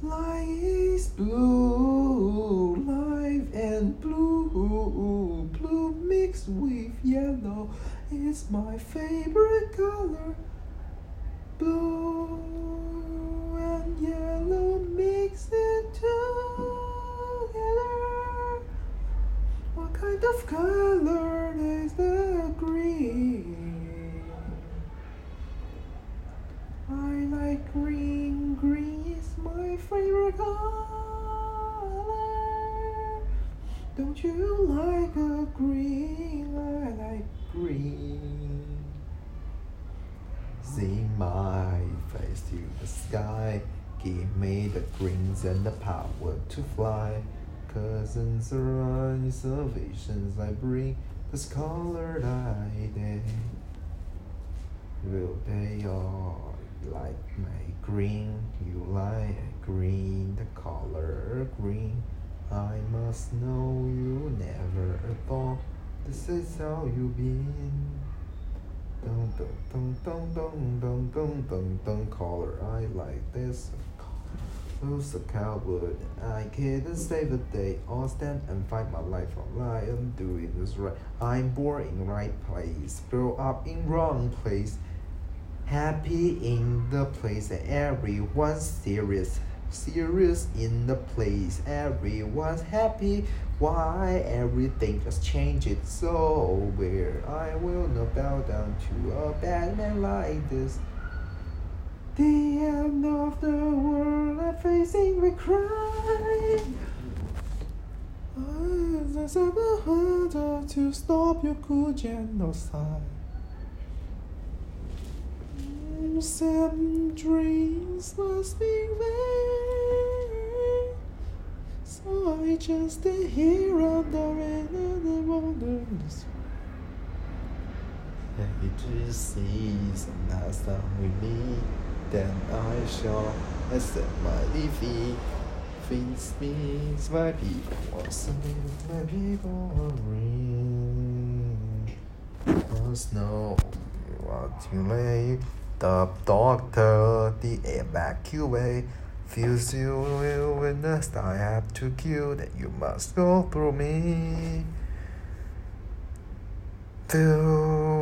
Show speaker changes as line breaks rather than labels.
Lies blue, life and blue, blue mixed with yellow is my favorite color. Blue and yellow mixed together. What kind of color? Favorite color. Don't you like a green? I like green. See my face to the sky. Give me the greens and the power to fly. Cousins are observations I bring. This colored eye day. Will they all like my green? You like green, the color green. I must know you never thought this is how you been. Dun dun dun dun dun dun dun dun dun color I like this. Who's a coward? I couldn't save the day. I'll stand and fight my life lie. I'm doing this right. I'm born in right place, grow up in wrong place. Happy in the place everyone's serious. Serious in the place, everyone's happy. Why everything just changed so weird? I will not bow down to a bad man like this. The end of the world I'm facing we cry. There's ever harder to stop your cool genocide. Some dreams must be made. So I just stay here under another wilderness. Happy to see some last time with me. Then I shall accept my defeat. Feeds me, my people are sleep, my people are. Must know what you lay. The doctor, the evacuate. Feels you will witness I have to kill that you must go through me. Dum